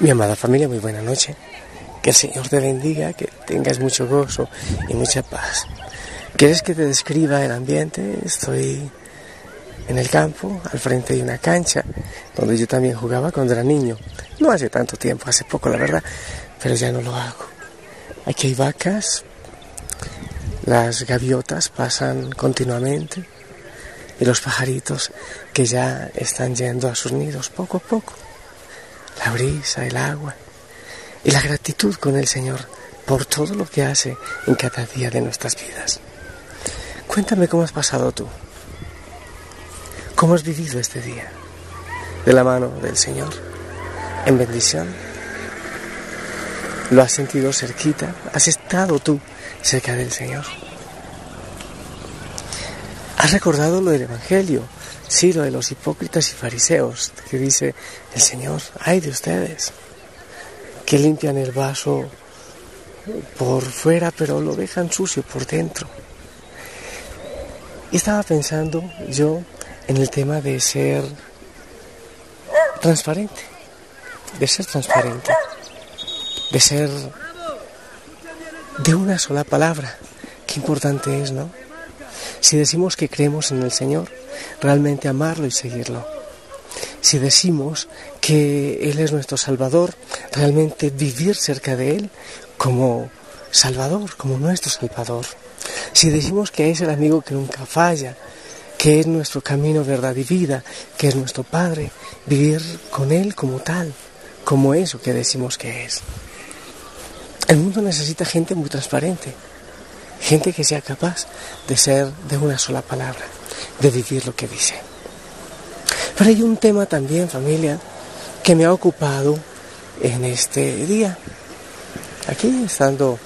Mi amada familia, muy buena noche. Que el Señor te bendiga, que tengas mucho gozo y mucha paz. ¿Quieres que te describa el ambiente? Estoy en el campo, al frente de una cancha, donde yo también jugaba cuando era niño. No hace tanto tiempo, hace poco la verdad, pero ya no lo hago. Aquí hay vacas, las gaviotas pasan continuamente y los pajaritos que ya están yendo a sus nidos poco a poco la brisa, el agua y la gratitud con el Señor por todo lo que hace en cada día de nuestras vidas. Cuéntame cómo has pasado tú, cómo has vivido este día, de la mano del Señor, en bendición. ¿Lo has sentido cerquita? ¿Has estado tú cerca del Señor? ¿Has recordado lo del Evangelio? Sí, lo de los hipócritas y fariseos, que dice el Señor, ay de ustedes, que limpian el vaso por fuera, pero lo dejan sucio por dentro. Y estaba pensando yo en el tema de ser transparente, de ser transparente, de ser de una sola palabra. Qué importante es, ¿no? Si decimos que creemos en el Señor, realmente amarlo y seguirlo. Si decimos que Él es nuestro Salvador, realmente vivir cerca de Él como Salvador, como nuestro Salvador. Si decimos que es el amigo que nunca falla, que es nuestro camino, verdad y vida, que es nuestro Padre, vivir con Él como tal, como eso que decimos que es. El mundo necesita gente muy transparente, gente que sea capaz de ser de una sola palabra, de vivir lo que dice. Pero hay un tema también, familia, que me ha ocupado en este día. Aquí, estando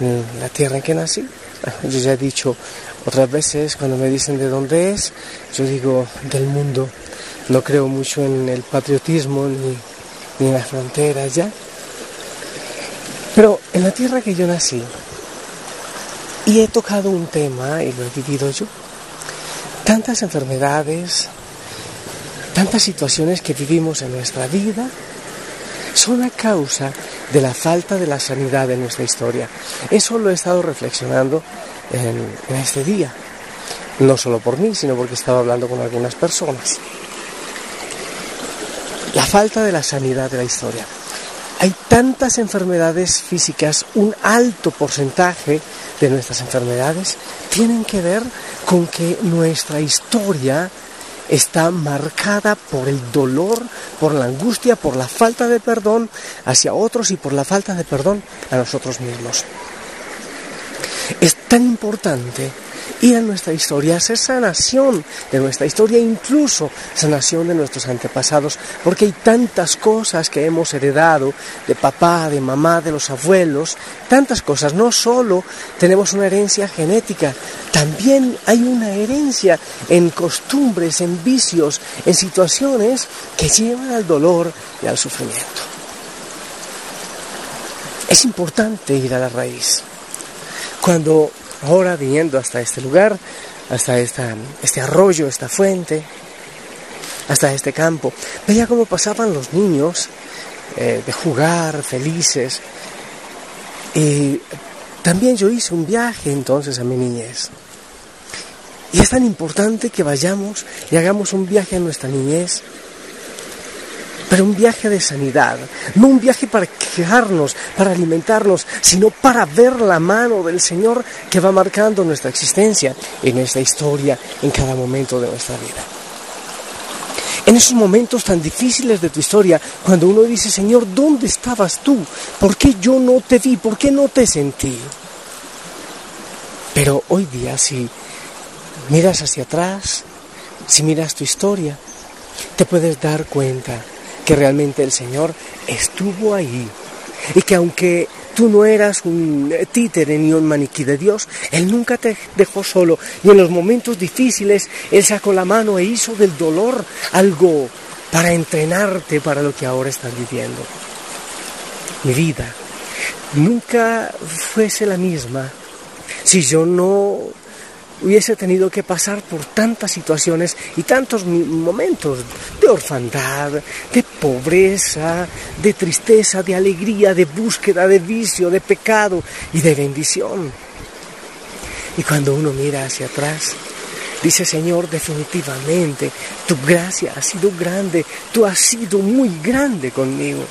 en la tierra en que nací, yo ya he dicho otras veces cuando me dicen de dónde es, yo digo del mundo. No creo mucho en el patriotismo ni, ni en las fronteras ya. Pero en la tierra que yo nací, y he tocado un tema, y lo he vivido yo, tantas enfermedades, tantas situaciones que vivimos en nuestra vida, son a causa de la falta de la sanidad de nuestra historia. Eso lo he estado reflexionando en, en este día. No solo por mí, sino porque estaba hablando con algunas personas. La falta de la sanidad de la historia. Hay tantas enfermedades físicas, un alto porcentaje de nuestras enfermedades tienen que ver con que nuestra historia está marcada por el dolor, por la angustia, por la falta de perdón hacia otros y por la falta de perdón a nosotros mismos. Es tan importante ir a nuestra historia, hacer sanación de nuestra historia, incluso sanación de nuestros antepasados, porque hay tantas cosas que hemos heredado de papá, de mamá, de los abuelos, tantas cosas. No solo tenemos una herencia genética, también hay una herencia en costumbres, en vicios, en situaciones que llevan al dolor y al sufrimiento. Es importante ir a la raíz. Cuando ahora viniendo hasta este lugar, hasta este arroyo, esta fuente, hasta este campo, veía cómo pasaban los niños eh, de jugar felices. Y también yo hice un viaje entonces a mi niñez. Y es tan importante que vayamos y hagamos un viaje a nuestra niñez pero un viaje de sanidad, no un viaje para quejarnos, para alimentarnos, sino para ver la mano del Señor que va marcando nuestra existencia y nuestra historia en cada momento de nuestra vida. En esos momentos tan difíciles de tu historia, cuando uno dice, Señor, ¿dónde estabas tú? ¿Por qué yo no te vi? ¿Por qué no te sentí? Pero hoy día, si miras hacia atrás, si miras tu historia, te puedes dar cuenta que realmente el Señor estuvo ahí y que aunque tú no eras un títere ni un maniquí de Dios, Él nunca te dejó solo y en los momentos difíciles Él sacó la mano e hizo del dolor algo para entrenarte para lo que ahora estás viviendo. Mi vida nunca fuese la misma si yo no hubiese tenido que pasar por tantas situaciones y tantos momentos de orfandad, de pobreza, de tristeza, de alegría, de búsqueda, de vicio, de pecado y de bendición. Y cuando uno mira hacia atrás, dice Señor, definitivamente, tu gracia ha sido grande, tú has sido muy grande conmigo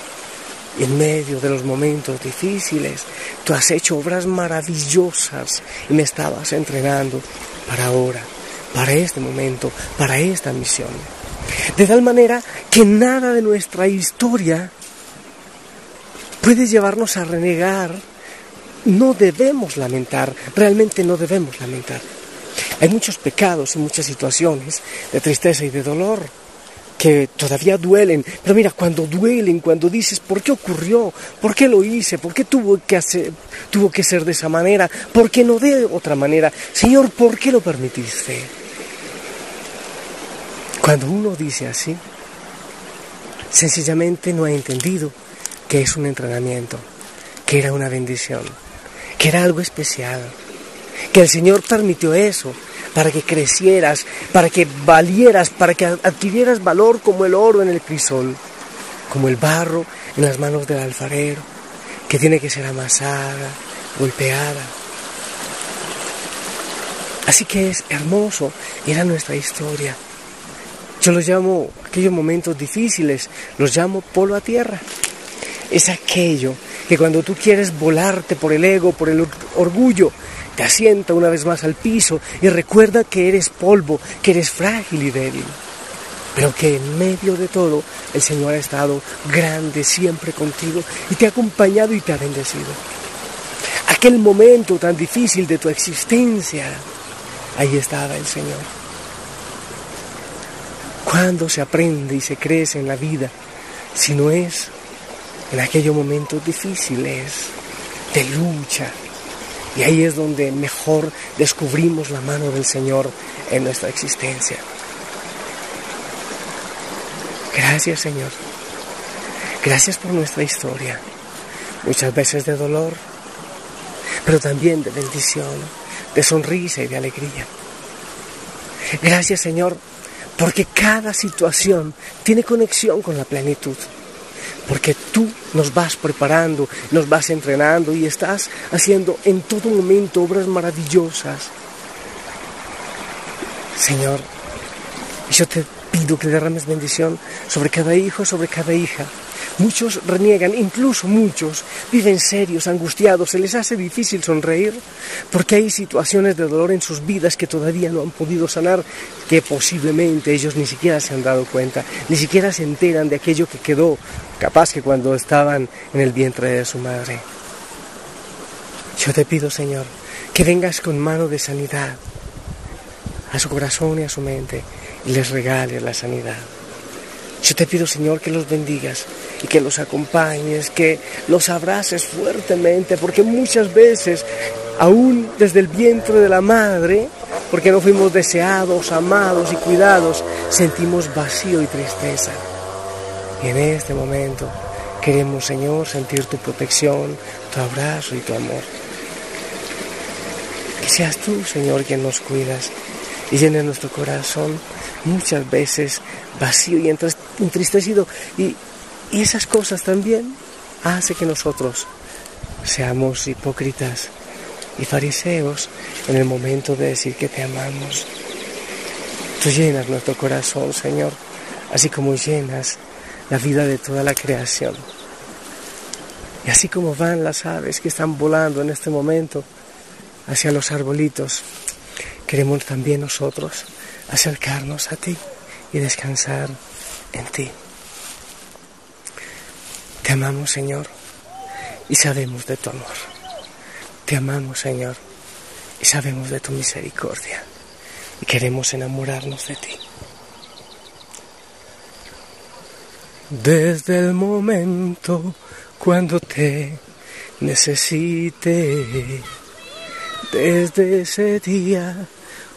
en medio de los momentos difíciles, tú has hecho obras maravillosas y me estabas entrenando para ahora, para este momento, para esta misión. De tal manera que nada de nuestra historia puede llevarnos a renegar. No debemos lamentar, realmente no debemos lamentar. Hay muchos pecados y muchas situaciones de tristeza y de dolor que todavía duelen, pero mira, cuando duelen, cuando dices, ¿por qué ocurrió? ¿Por qué lo hice? ¿Por qué tuvo que, hacer, tuvo que ser de esa manera? ¿Por qué no de otra manera? Señor, ¿por qué lo permitiste? Cuando uno dice así, sencillamente no ha entendido que es un entrenamiento, que era una bendición, que era algo especial, que el Señor permitió eso para que crecieras, para que valieras, para que adquirieras valor como el oro en el crisol, como el barro en las manos del alfarero, que tiene que ser amasada, golpeada. Así que es hermoso, era nuestra historia. Yo los llamo, aquellos momentos difíciles, los llamo polo a tierra. Es aquello que cuando tú quieres volarte por el ego, por el orgullo, te asienta una vez más al piso y recuerda que eres polvo, que eres frágil y débil. Pero que en medio de todo el Señor ha estado grande siempre contigo y te ha acompañado y te ha bendecido. Aquel momento tan difícil de tu existencia, ahí estaba el Señor. ¿Cuándo se aprende y se crece en la vida si no es en aquellos momentos difíciles de lucha, y ahí es donde mejor descubrimos la mano del Señor en nuestra existencia. Gracias Señor. Gracias por nuestra historia. Muchas veces de dolor, pero también de bendición, de sonrisa y de alegría. Gracias Señor, porque cada situación tiene conexión con la plenitud porque tú nos vas preparando, nos vas entrenando y estás haciendo en todo momento obras maravillosas. Señor, yo te pido que derrames bendición sobre cada hijo, sobre cada hija, Muchos reniegan, incluso muchos viven serios, angustiados, se les hace difícil sonreír porque hay situaciones de dolor en sus vidas que todavía no han podido sanar, que posiblemente ellos ni siquiera se han dado cuenta, ni siquiera se enteran de aquello que quedó, capaz que cuando estaban en el vientre de su madre. Yo te pido, Señor, que vengas con mano de sanidad a su corazón y a su mente y les regales la sanidad. Yo te pido, Señor, que los bendigas y que los acompañes, que los abraces fuertemente, porque muchas veces, aún desde el vientre de la madre, porque no fuimos deseados, amados y cuidados, sentimos vacío y tristeza. Y en este momento queremos, Señor, sentir tu protección, tu abrazo y tu amor. Que seas tú, Señor, quien nos cuidas y llene nuestro corazón muchas veces vacío y entristecido. Y, y esas cosas también hace que nosotros seamos hipócritas y fariseos en el momento de decir que te amamos. Tú llenas nuestro corazón, Señor, así como llenas la vida de toda la creación. Y así como van las aves que están volando en este momento hacia los arbolitos, queremos también nosotros acercarnos a ti y descansar en ti. Te amamos, Señor, y sabemos de tu amor. Te amamos, Señor, y sabemos de tu misericordia. Y queremos enamorarnos de ti. Desde el momento cuando te necesité, desde ese día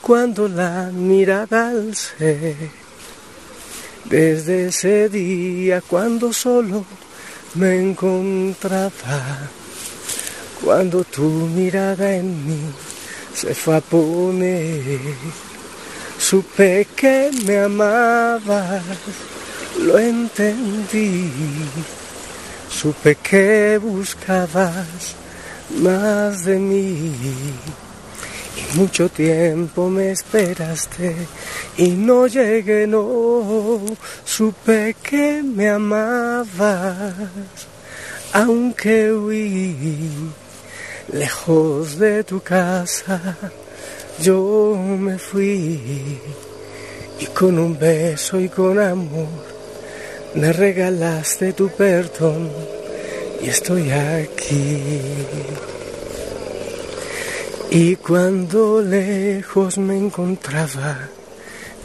cuando la mirada alcé, desde ese día cuando solo me encontraba, cuando tu mirada en mí se fue a poner, supe que me amabas, lo entendí, supe que buscabas más de mí. Mucho tiempo me esperaste y no llegué, no, supe que me amabas, aunque huí lejos de tu casa, yo me fui y con un beso y con amor me regalaste tu perdón y estoy aquí. Y cuando lejos me encontraba,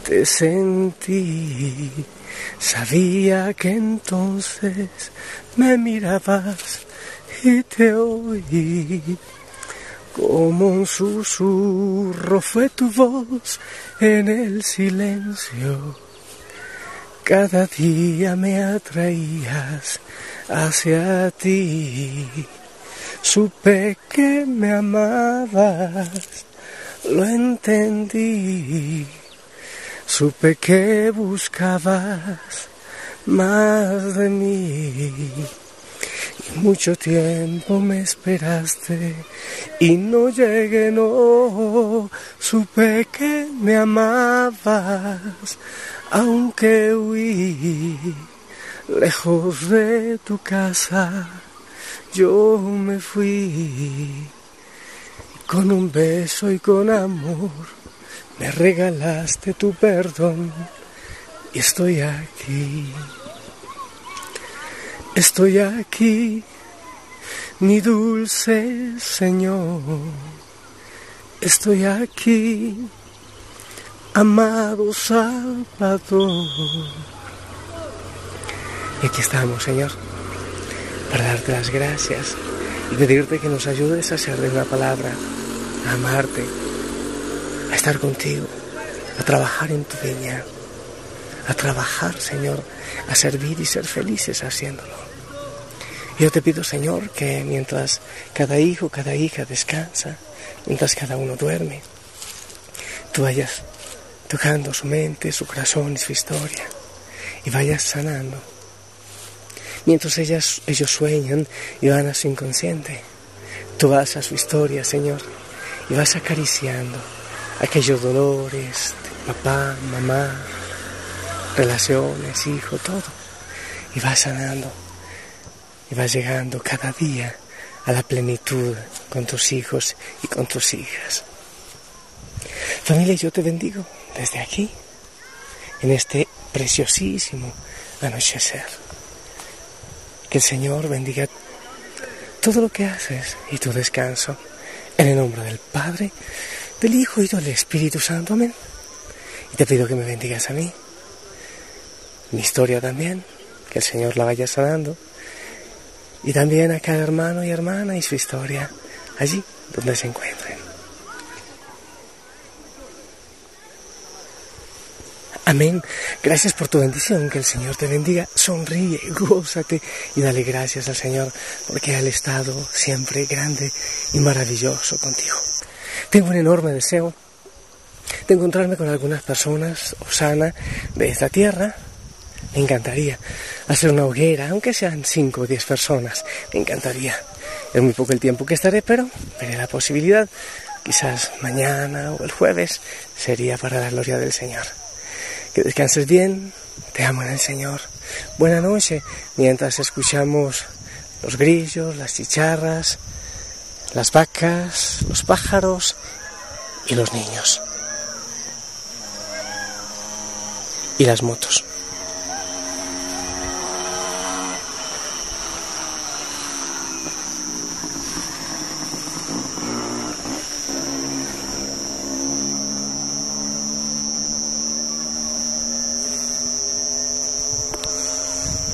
te sentí, sabía que entonces me mirabas y te oí. Como un susurro fue tu voz en el silencio. Cada día me atraías hacia ti. Supe que me amabas, lo entendí. Supe que buscabas más de mí. Y mucho tiempo me esperaste y no llegué, no. Supe que me amabas, aunque huí lejos de tu casa yo me fui con un beso y con amor me regalaste tu perdón y estoy aquí. Estoy aquí, mi dulce Señor. Estoy aquí, amado Salvador. Y aquí estamos, Señor para darte las gracias y pedirte que nos ayudes a ser de una palabra, a amarte, a estar contigo, a trabajar en tu viña, a trabajar, Señor, a servir y ser felices haciéndolo. Yo te pido, Señor, que mientras cada hijo, cada hija descansa, mientras cada uno duerme, tú vayas tocando su mente, su corazón y su historia, y vayas sanando mientras ellas, ellos sueñan y van a su inconsciente. Tú vas a su historia, Señor, y vas acariciando aquellos dolores de papá, mamá, relaciones, hijo, todo. Y vas sanando. Y vas llegando cada día a la plenitud con tus hijos y con tus hijas. Familia, yo te bendigo desde aquí, en este preciosísimo anochecer. Que el Señor bendiga todo lo que haces y tu descanso. En el nombre del Padre, del Hijo y del Espíritu Santo. Amén. Y te pido que me bendigas a mí. Mi historia también. Que el Señor la vaya sanando. Y también a cada hermano y hermana y su historia allí donde se encuentren. Amén. Gracias por tu bendición. Que el Señor te bendiga. Sonríe, gózate y dale gracias al Señor porque ha estado siempre grande y maravilloso contigo. Tengo un enorme deseo de encontrarme con algunas personas, Osana, de esta tierra. Me encantaría hacer una hoguera, aunque sean cinco o diez personas. Me encantaría. Es muy poco el tiempo que estaré, pero veré la posibilidad. Quizás mañana o el jueves sería para la gloria del Señor. Que descanses bien, te amo en el Señor. Buena noche mientras escuchamos los grillos, las chicharras, las vacas, los pájaros y los niños. Y las motos.